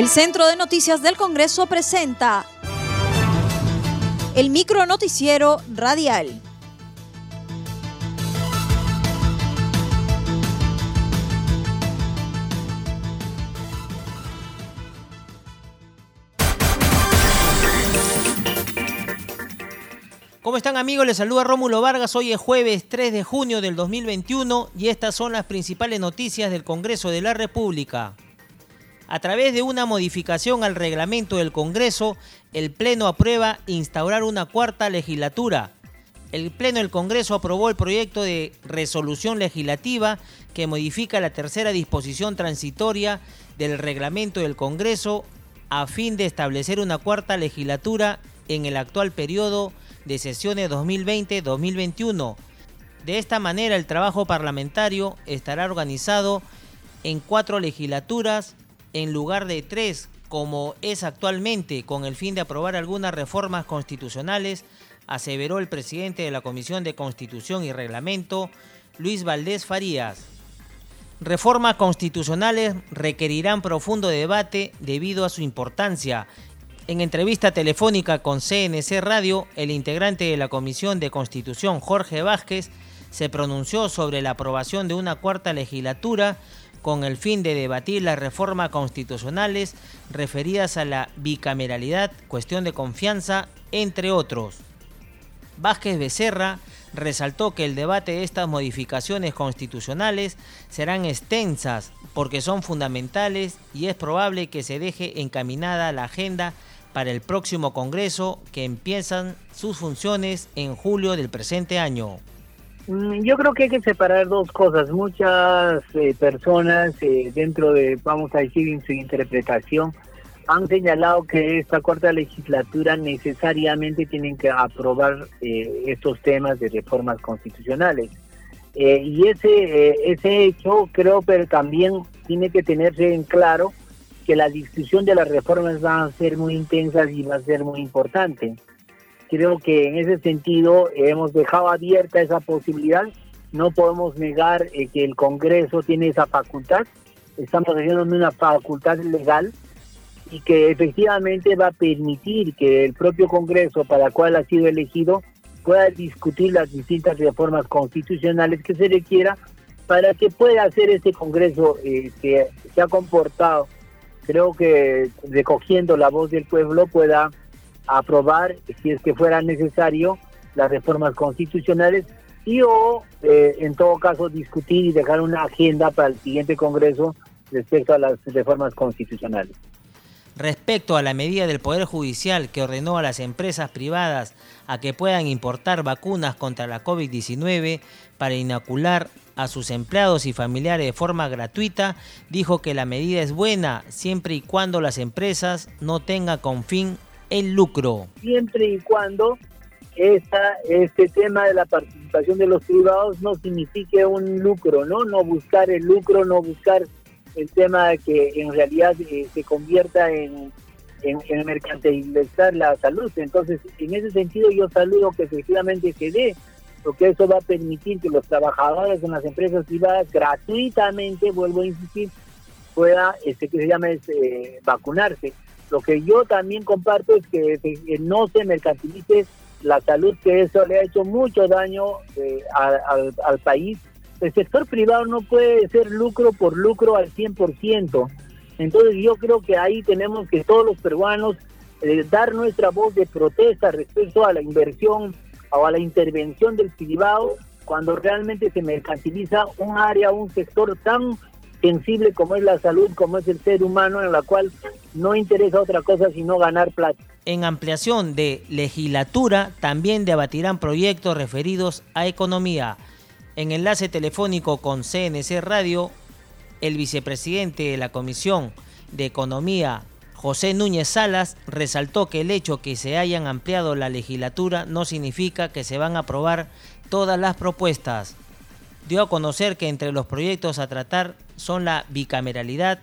El Centro de Noticias del Congreso presenta el micro noticiero radial. ¿Cómo están amigos? Les saluda Rómulo Vargas. Hoy es jueves 3 de junio del 2021 y estas son las principales noticias del Congreso de la República. A través de una modificación al reglamento del Congreso, el Pleno aprueba instaurar una cuarta legislatura. El Pleno del Congreso aprobó el proyecto de resolución legislativa que modifica la tercera disposición transitoria del reglamento del Congreso a fin de establecer una cuarta legislatura en el actual periodo de sesiones 2020-2021. De esta manera el trabajo parlamentario estará organizado en cuatro legislaturas en lugar de tres, como es actualmente, con el fin de aprobar algunas reformas constitucionales, aseveró el presidente de la Comisión de Constitución y Reglamento, Luis Valdés Farías. Reformas constitucionales requerirán profundo debate debido a su importancia. En entrevista telefónica con CNC Radio, el integrante de la Comisión de Constitución, Jorge Vázquez, se pronunció sobre la aprobación de una cuarta legislatura con el fin de debatir las reformas constitucionales referidas a la bicameralidad, cuestión de confianza, entre otros. Vázquez Becerra resaltó que el debate de estas modificaciones constitucionales serán extensas porque son fundamentales y es probable que se deje encaminada la agenda para el próximo Congreso que empiezan sus funciones en julio del presente año. Mm, yo creo que hay que separar dos cosas. Muchas eh, personas eh, dentro de, vamos a decir, en su interpretación, han señalado que esta cuarta legislatura necesariamente tienen que aprobar eh, estos temas de reformas constitucionales. y ese, ese hecho creo pero también tiene que tenerse en claro que la discusión de las reformas va a ser muy intensa y va a ser muy importante creo que en ese sentido hemos dejado abierta esa posibilidad. No podemos negar eh, que el Congreso tiene esa facultad. Estamos haciendo una facultad legal y que efectivamente va a permitir que el propio Congreso para el cual ha sido elegido pueda discutir las distintas reformas constitucionales que se requiera para que pueda hacer este Congreso eh, que se ha comportado, creo que recogiendo la voz del pueblo, pueda aprobar, si es que fuera necesario, las reformas constitucionales y o, eh, en todo caso, discutir y dejar una agenda para el siguiente Congreso respecto a las reformas constitucionales. Respecto a la medida del Poder Judicial que ordenó a las empresas privadas a que puedan importar vacunas contra la COVID-19 para inocular a sus empleados y familiares de forma gratuita, dijo que la medida es buena siempre y cuando las empresas no tengan con fin el lucro. Siempre y cuando esta, este tema de la participación de los privados no signifique un lucro, ¿no? No buscar el lucro, no buscar el tema de que en realidad eh, se convierta en, en, mercantilizar la salud. Entonces, en ese sentido yo saludo que efectivamente se dé, porque eso va a permitir que los trabajadores en las empresas privadas gratuitamente, vuelvo a insistir, pueda, este, que se llama, este, vacunarse. Lo que yo también comparto es que, no se mercantilice la salud, que eso le ha hecho mucho daño eh, al, país. El sector privado no puede ser lucro por lucro al 100%. Entonces yo creo que ahí tenemos que todos los peruanos eh, dar nuestra voz de protesta respecto a la inversión o a la intervención del privado cuando realmente se mercantiliza un área, un sector tan sensible como es la salud, como es el ser humano, en la cual no interesa otra cosa sino ganar plata. En ampliación de legislatura también debatirán proyectos referidos a economía. En enlace telefónico con CNC Radio, el vicepresidente de la Comisión de Economía, José Núñez Salas, resaltó que el hecho que se hayan ampliado la legislatura no significa que se van a aprobar todas las propuestas. Dio a conocer que entre los proyectos a tratar son la bicameralidad,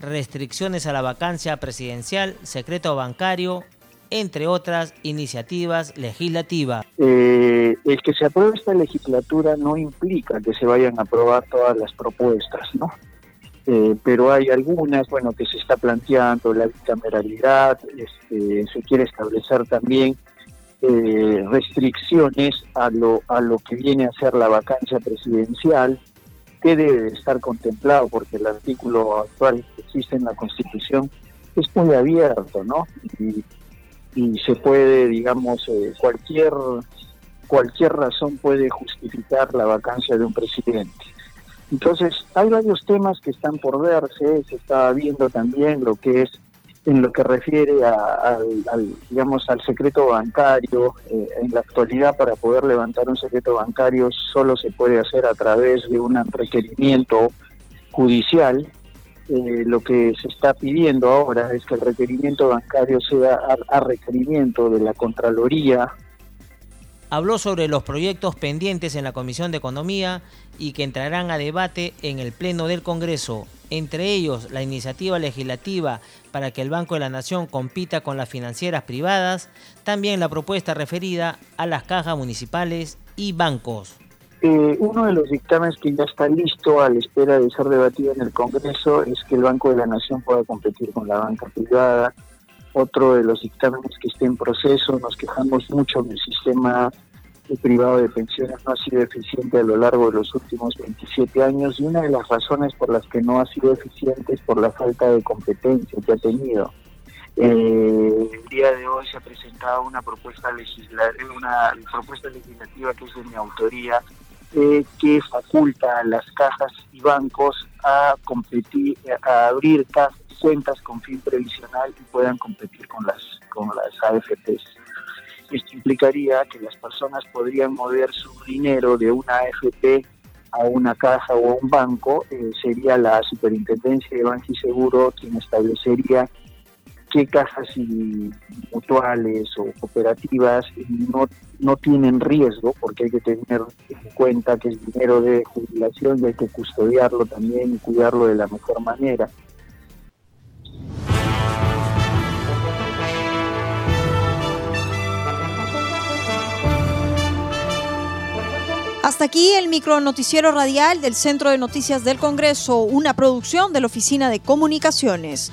restricciones a la vacancia presidencial, secreto bancario, entre otras iniciativas legislativas. Eh, el que se apruebe esta legislatura no implica que se vayan a aprobar todas las propuestas, ¿no? eh, pero hay algunas, bueno, que se está planteando la bicameralidad, este, se quiere establecer también eh, restricciones a lo, a lo que viene a ser la vacancia presidencial, que debe estar contemplado porque el artículo actual que existe en la Constitución es muy abierto, ¿no? Y, se puede, digamos, eh, cualquier cualquier razón puede justificar la vacancia de un presidente. Entonces, hay varios temas que están por verse, se está viendo también lo que es en lo que refiere al, digamos, al secreto bancario. Eh, en la actualidad, para poder levantar un secreto bancario, solo se puede hacer a través de un requerimiento judicial. Eh, lo que se está pidiendo ahora es que el requerimiento bancario sea a requerimiento de la Contraloría habló sobre los proyectos pendientes en la Comisión de Economía y que entrarán a debate en el Pleno del Congreso, entre ellos la iniciativa legislativa para que el Banco de la Nación compita con las financieras privadas, también la propuesta referida a las cajas municipales y bancos. Eh, uno de los dictámenes que ya está listo a la espera de ser debatido en el Congreso es que el Banco de la Nación pueda competir con la banca privada otro de los dictámenes que está en proceso. Nos quejamos mucho del sistema privado de pensiones no ha sido eficiente a lo largo de los últimos 27 años y una de las razones por las que no ha sido eficiente es por la falta de competencia que ha tenido. Eh, el día de hoy se ha presentado una propuesta legislativa, una propuesta legislativa que es de mi autoría, eh, que faculta a las cajas y bancos a competir, a abrir cuentas con fin previsional y puedan competir con las, con las AFPs. Esto implicaría que las personas podrían mover su dinero de una AFP a una caja o a un banco, eh, sería la Superintendencia de Banco y Seguro quien establecería qué cajas mutuales o cooperativas no, no tienen riesgo, porque hay que tener en cuenta que es dinero de jubilación y hay que custodiarlo también y cuidarlo de la mejor manera. Hasta aquí el micro noticiero radial del Centro de Noticias del Congreso, una producción de la Oficina de Comunicaciones.